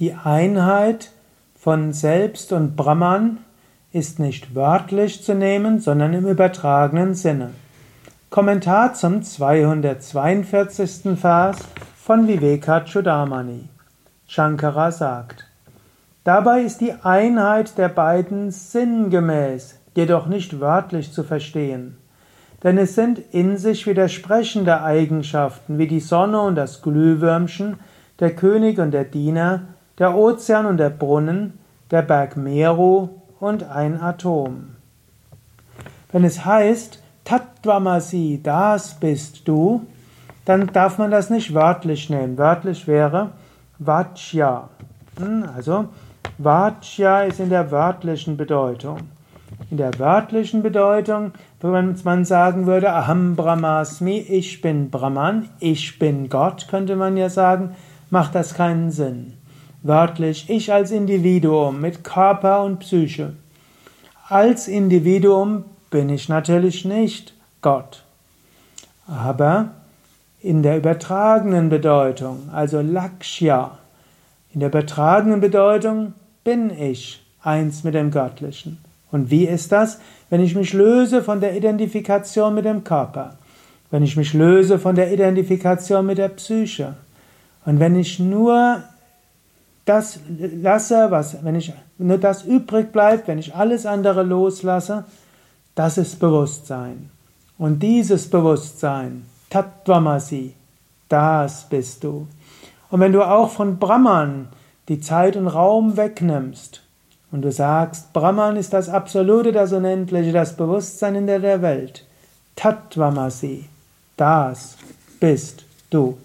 Die Einheit von Selbst und Brahman ist nicht wörtlich zu nehmen, sondern im übertragenen Sinne. Kommentar zum 242. Vers von Vivekachudamani. Shankara sagt, Dabei ist die Einheit der beiden sinngemäß, jedoch nicht wörtlich zu verstehen. Denn es sind in sich widersprechende Eigenschaften wie die Sonne und das Glühwürmchen, der König und der Diener, der Ozean und der Brunnen, der Berg Meru und ein Atom. Wenn es heißt, Tattvamasi, das bist du, dann darf man das nicht wörtlich nehmen. Wörtlich wäre Vajja. Hm, also Vajja ist in der wörtlichen Bedeutung. In der wörtlichen Bedeutung, wenn man sagen würde, Aham Brahmasmi, ich bin Brahman, ich bin Gott, könnte man ja sagen, macht das keinen Sinn. Wörtlich, ich als Individuum mit Körper und Psyche. Als Individuum bin ich natürlich nicht Gott. Aber in der übertragenen Bedeutung, also Lakshya, in der übertragenen Bedeutung bin ich eins mit dem Göttlichen. Und wie ist das? Wenn ich mich löse von der Identifikation mit dem Körper, wenn ich mich löse von der Identifikation mit der Psyche und wenn ich nur das lasse, was, wenn ich nur das übrig bleibt, wenn ich alles andere loslasse, das ist Bewusstsein. Und dieses Bewusstsein, Tattvamasi, das bist du. Und wenn du auch von Brahman die Zeit und Raum wegnimmst und du sagst, Brahman ist das Absolute, das Unendliche, das Bewusstsein in der Welt, Tattvamasi, das bist du.